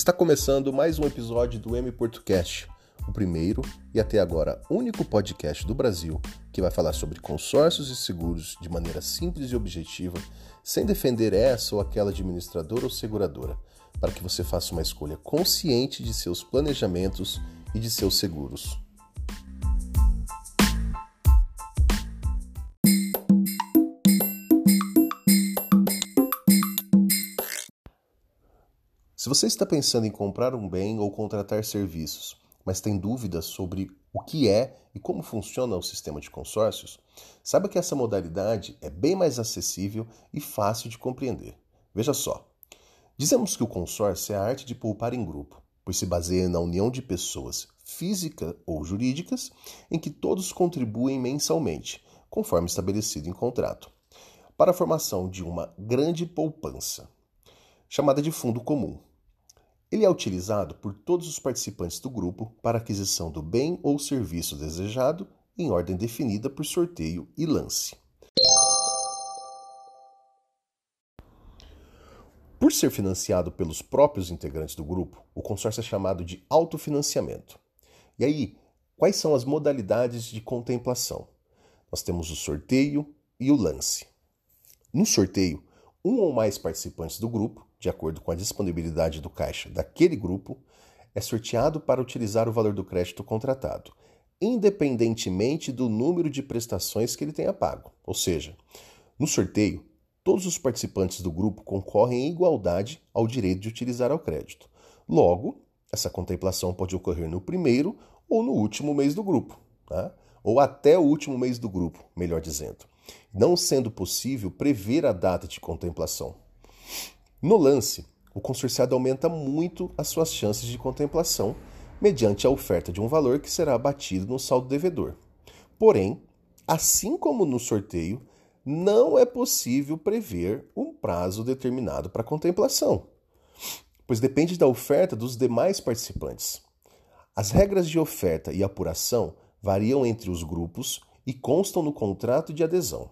Está começando mais um episódio do M Portocast, o primeiro e até agora único podcast do Brasil que vai falar sobre consórcios e seguros de maneira simples e objetiva, sem defender essa ou aquela administradora ou seguradora, para que você faça uma escolha consciente de seus planejamentos e de seus seguros. Você está pensando em comprar um bem ou contratar serviços, mas tem dúvidas sobre o que é e como funciona o sistema de consórcios, saiba que essa modalidade é bem mais acessível e fácil de compreender. Veja só. Dizemos que o consórcio é a arte de poupar em grupo, pois se baseia na união de pessoas físicas ou jurídicas em que todos contribuem mensalmente, conforme estabelecido em contrato, para a formação de uma grande poupança, chamada de fundo comum ele é utilizado por todos os participantes do grupo para aquisição do bem ou serviço desejado em ordem definida por sorteio e lance. Por ser financiado pelos próprios integrantes do grupo, o consórcio é chamado de autofinanciamento. E aí, quais são as modalidades de contemplação? Nós temos o sorteio e o lance. No sorteio, um ou mais participantes do grupo de acordo com a disponibilidade do caixa daquele grupo, é sorteado para utilizar o valor do crédito contratado, independentemente do número de prestações que ele tenha pago. Ou seja, no sorteio, todos os participantes do grupo concorrem em igualdade ao direito de utilizar o crédito. Logo, essa contemplação pode ocorrer no primeiro ou no último mês do grupo, tá? ou até o último mês do grupo, melhor dizendo, não sendo possível prever a data de contemplação. No lance, o consorciado aumenta muito as suas chances de contemplação mediante a oferta de um valor que será abatido no saldo devedor. Porém, assim como no sorteio, não é possível prever um prazo determinado para contemplação, pois depende da oferta dos demais participantes. As regras de oferta e apuração variam entre os grupos e constam no contrato de adesão.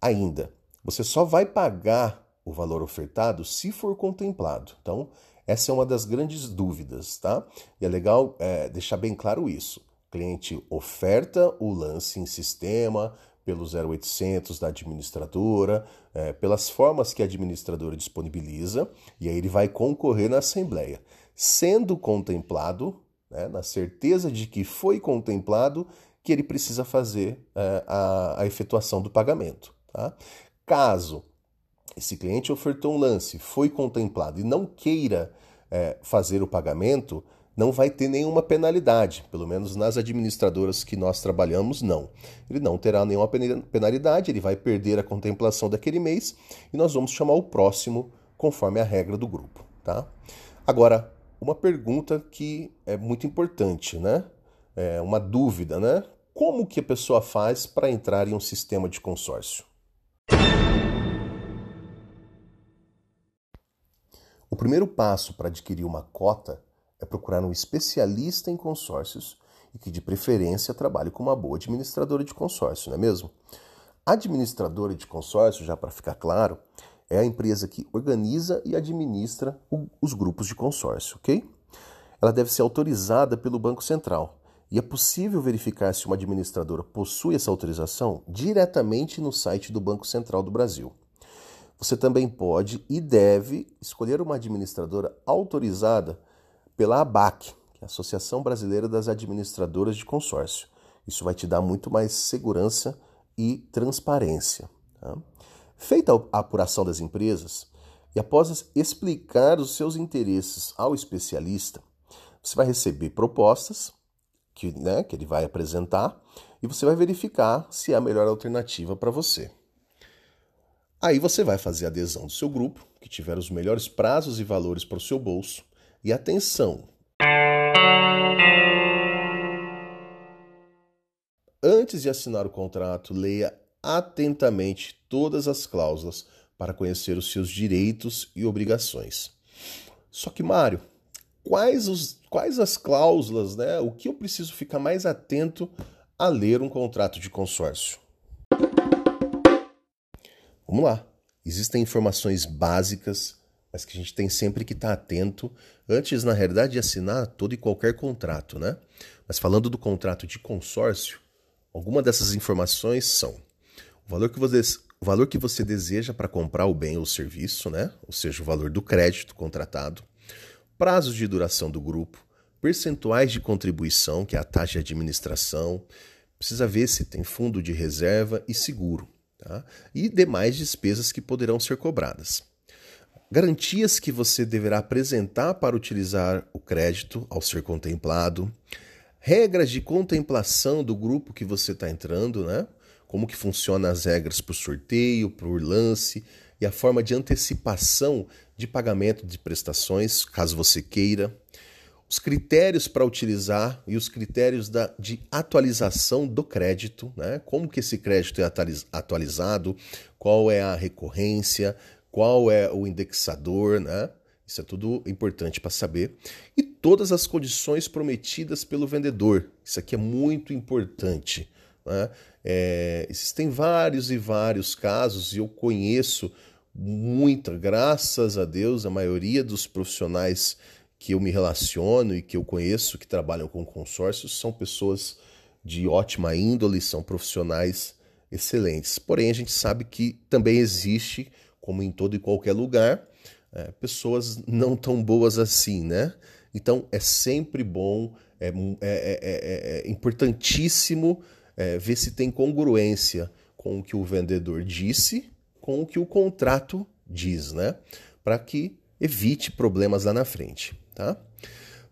Ainda, você só vai pagar o valor ofertado se for contemplado. Então, essa é uma das grandes dúvidas, tá? E é legal é, deixar bem claro isso. O cliente oferta o lance em sistema, pelo 0800 da administradora, é, pelas formas que a administradora disponibiliza, e aí ele vai concorrer na Assembleia. Sendo contemplado, né, na certeza de que foi contemplado, que ele precisa fazer é, a, a efetuação do pagamento. Tá? Caso esse cliente ofertou um lance, foi contemplado e não queira é, fazer o pagamento, não vai ter nenhuma penalidade, pelo menos nas administradoras que nós trabalhamos, não. Ele não terá nenhuma penalidade, ele vai perder a contemplação daquele mês e nós vamos chamar o próximo conforme a regra do grupo, tá? Agora, uma pergunta que é muito importante, né? É uma dúvida, né? Como que a pessoa faz para entrar em um sistema de consórcio? O primeiro passo para adquirir uma cota é procurar um especialista em consórcios e que, de preferência, trabalhe com uma boa administradora de consórcio, não é mesmo? A administradora de consórcio, já para ficar claro, é a empresa que organiza e administra os grupos de consórcio, ok? Ela deve ser autorizada pelo Banco Central e é possível verificar se uma administradora possui essa autorização diretamente no site do Banco Central do Brasil. Você também pode e deve escolher uma administradora autorizada pela ABAC, que é a Associação Brasileira das Administradoras de Consórcio. Isso vai te dar muito mais segurança e transparência. Tá? Feita a apuração das empresas, e após explicar os seus interesses ao especialista, você vai receber propostas que, né, que ele vai apresentar e você vai verificar se é a melhor alternativa para você. Aí você vai fazer a adesão do seu grupo, que tiver os melhores prazos e valores para o seu bolso. E atenção! Antes de assinar o contrato, leia atentamente todas as cláusulas para conhecer os seus direitos e obrigações. Só que, Mário, quais, os, quais as cláusulas, né? O que eu preciso ficar mais atento a ler um contrato de consórcio? Vamos lá. Existem informações básicas mas que a gente tem sempre que estar atento antes, na realidade, de assinar todo e qualquer contrato, né? Mas falando do contrato de consórcio, alguma dessas informações são o valor que você, o valor que você deseja para comprar o bem ou serviço, né? Ou seja, o valor do crédito contratado, prazos de duração do grupo, percentuais de contribuição, que é a taxa de administração, precisa ver se tem fundo de reserva e seguro, tá? E demais despesas que poderão ser cobradas. Garantias que você deverá apresentar para utilizar o crédito ao ser contemplado. Regras de contemplação do grupo que você está entrando, né? Como que funcionam as regras o sorteio, o lance e a forma de antecipação de pagamento de prestações, caso você queira. Os critérios para utilizar e os critérios da, de atualização do crédito, né? Como que esse crédito é atualizado, qual é a recorrência, qual é o indexador, né? Isso é tudo importante para saber. E todas as condições prometidas pelo vendedor. Isso aqui é muito importante. Né? É, existem vários e vários casos, e eu conheço muita, graças a Deus, a maioria dos profissionais que eu me relaciono e que eu conheço que trabalham com consórcios são pessoas de ótima índole, são profissionais excelentes. Porém, a gente sabe que também existe como em todo e qualquer lugar, é, pessoas não tão boas assim, né? Então é sempre bom, é, é, é, é importantíssimo ver se tem congruência com o que o vendedor disse, com o que o contrato diz, né? Para que evite problemas lá na frente, tá?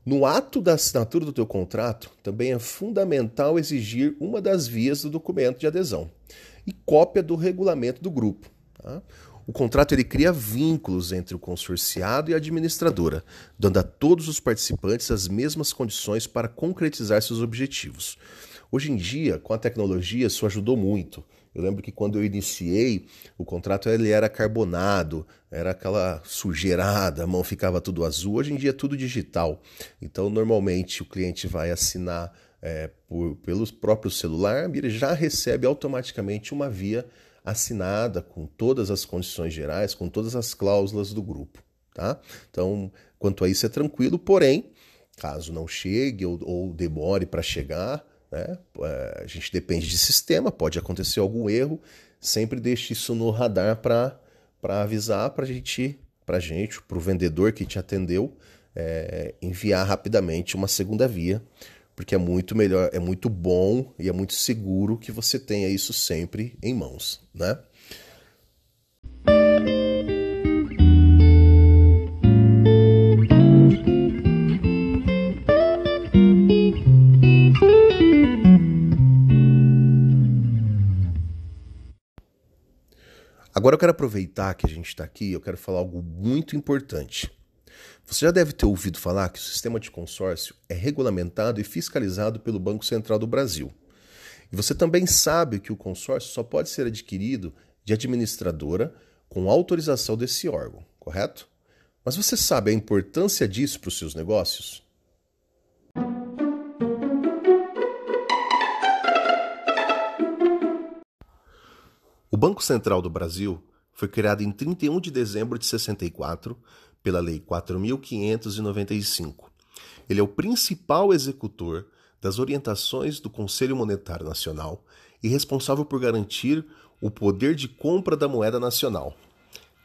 No ato da assinatura do teu contrato, também é fundamental exigir uma das vias do documento de adesão e cópia do regulamento do grupo. Tá? O contrato ele cria vínculos entre o consorciado e a administradora, dando a todos os participantes as mesmas condições para concretizar seus objetivos. Hoje em dia, com a tecnologia, isso ajudou muito. Eu lembro que quando eu iniciei, o contrato ele era carbonado, era aquela sujeirada, a mão ficava tudo azul. Hoje em dia é tudo digital. Então, normalmente, o cliente vai assinar é, por, pelo próprio celular, ele já recebe automaticamente uma via assinada com todas as condições gerais, com todas as cláusulas do grupo. Tá? Então, quanto a isso é tranquilo, porém, caso não chegue ou, ou demore para chegar, né, é, a gente depende de sistema, pode acontecer algum erro, sempre deixe isso no radar para avisar para gente, a gente, para o vendedor que te atendeu, é, enviar rapidamente uma segunda via porque é muito melhor, é muito bom e é muito seguro que você tenha isso sempre em mãos, né? Agora eu quero aproveitar que a gente está aqui, eu quero falar algo muito importante. Você já deve ter ouvido falar que o sistema de consórcio é regulamentado e fiscalizado pelo Banco Central do Brasil. E você também sabe que o consórcio só pode ser adquirido de administradora com autorização desse órgão, correto? Mas você sabe a importância disso para os seus negócios? O Banco Central do Brasil foi criado em 31 de dezembro de 64 pela Lei 4595. Ele é o principal executor das orientações do Conselho Monetário Nacional e responsável por garantir o poder de compra da moeda nacional.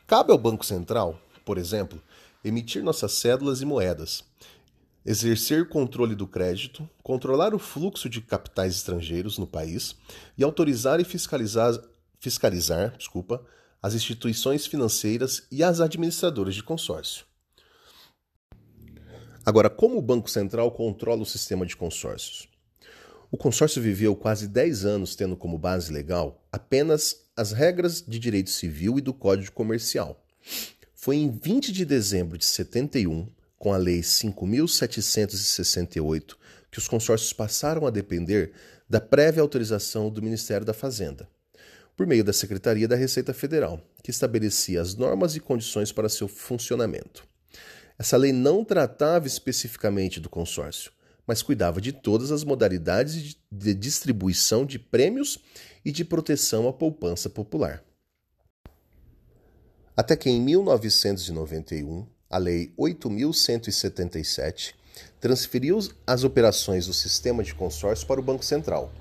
Cabe ao Banco Central, por exemplo, emitir nossas cédulas e moedas, exercer controle do crédito, controlar o fluxo de capitais estrangeiros no país e autorizar e fiscalizar, fiscalizar desculpa, as instituições financeiras e as administradoras de consórcio. Agora, como o Banco Central controla o sistema de consórcios? O consórcio viveu quase 10 anos tendo como base legal apenas as regras de direito civil e do Código Comercial. Foi em 20 de dezembro de 71, com a Lei 5.768, que os consórcios passaram a depender da prévia autorização do Ministério da Fazenda por meio da Secretaria da Receita Federal, que estabelecia as normas e condições para seu funcionamento. Essa lei não tratava especificamente do consórcio, mas cuidava de todas as modalidades de distribuição de prêmios e de proteção à poupança popular. Até que em 1991, a Lei 8.177 transferiu as operações do sistema de consórcio para o Banco Central,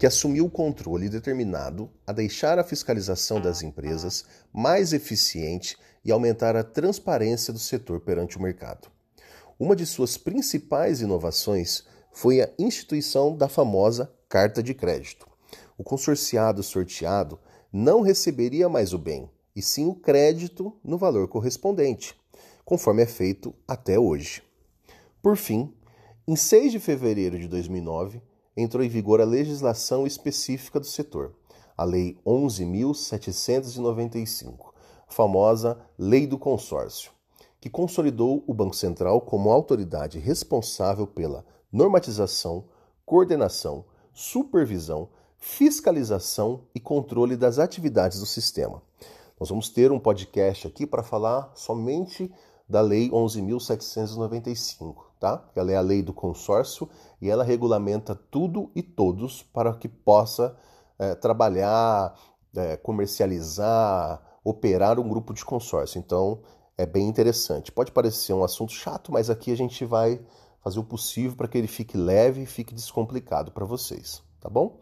que assumiu o controle determinado a deixar a fiscalização das empresas mais eficiente e aumentar a transparência do setor perante o mercado. Uma de suas principais inovações foi a instituição da famosa carta de crédito. O consorciado sorteado não receberia mais o bem, e sim o crédito no valor correspondente, conforme é feito até hoje. Por fim, em 6 de fevereiro de 2009, entrou em vigor a legislação específica do setor, a Lei 11.795, famosa Lei do Consórcio, que consolidou o Banco Central como autoridade responsável pela normatização, coordenação, supervisão, fiscalização e controle das atividades do sistema. Nós vamos ter um podcast aqui para falar somente da Lei 11.795, tá? Ela é a lei do consórcio e ela regulamenta tudo e todos para que possa é, trabalhar, é, comercializar, operar um grupo de consórcio. Então, é bem interessante. Pode parecer um assunto chato, mas aqui a gente vai fazer o possível para que ele fique leve e fique descomplicado para vocês, tá bom?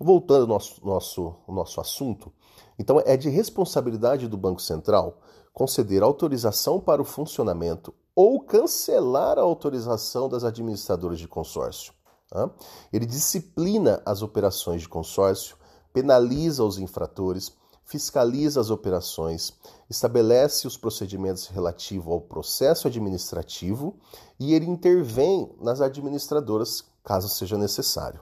Voltando ao nosso, nosso, nosso assunto, então é de responsabilidade do Banco Central conceder autorização para o funcionamento ou cancelar a autorização das administradoras de consórcio. Tá? Ele disciplina as operações de consórcio, penaliza os infratores, fiscaliza as operações, estabelece os procedimentos relativos ao processo administrativo e ele intervém nas administradoras caso seja necessário.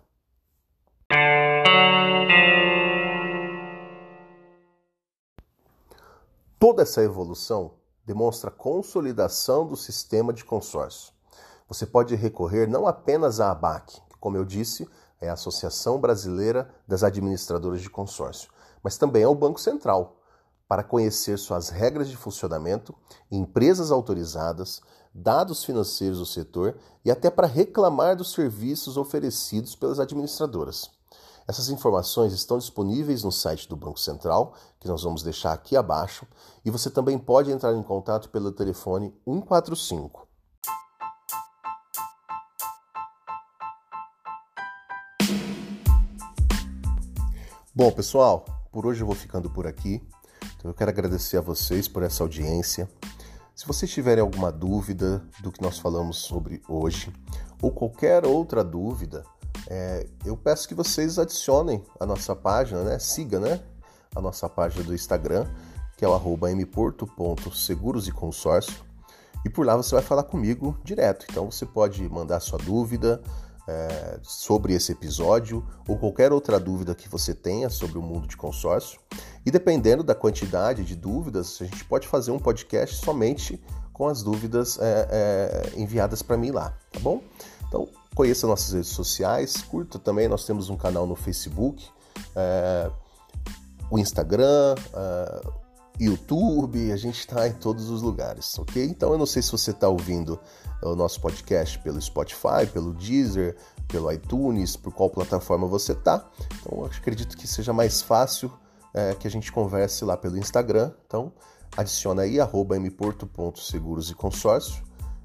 Toda essa evolução demonstra consolidação do sistema de consórcio. Você pode recorrer não apenas à ABAC, que, como eu disse, é a Associação Brasileira das Administradoras de Consórcio, mas também ao Banco Central, para conhecer suas regras de funcionamento, empresas autorizadas, dados financeiros do setor e até para reclamar dos serviços oferecidos pelas administradoras. Essas informações estão disponíveis no site do Banco Central, que nós vamos deixar aqui abaixo, e você também pode entrar em contato pelo telefone 145. Bom, pessoal, por hoje eu vou ficando por aqui. Então eu quero agradecer a vocês por essa audiência. Se vocês tiverem alguma dúvida do que nós falamos sobre hoje, ou qualquer outra dúvida, é, eu peço que vocês adicionem a nossa página, né? Siga, né? A nossa página do Instagram, que é o arroba mporto.seguros e consórcio. E por lá você vai falar comigo direto. Então você pode mandar sua dúvida é, sobre esse episódio ou qualquer outra dúvida que você tenha sobre o mundo de consórcio. E dependendo da quantidade de dúvidas, a gente pode fazer um podcast somente com as dúvidas é, é, enviadas para mim lá, tá bom? Então, Conheça nossas redes sociais, curta também, nós temos um canal no Facebook, é, o Instagram, é, YouTube, a gente está em todos os lugares, ok? Então eu não sei se você está ouvindo o nosso podcast pelo Spotify, pelo Deezer, pelo iTunes, por qual plataforma você está. Então acredito que seja mais fácil é, que a gente converse lá pelo Instagram. Então adiciona aí mporto.seguros e consórcio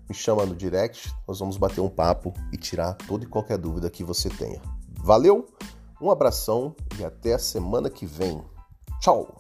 me chama no direct, nós vamos bater um papo e tirar toda e qualquer dúvida que você tenha. Valeu, um abração e até a semana que vem. Tchau!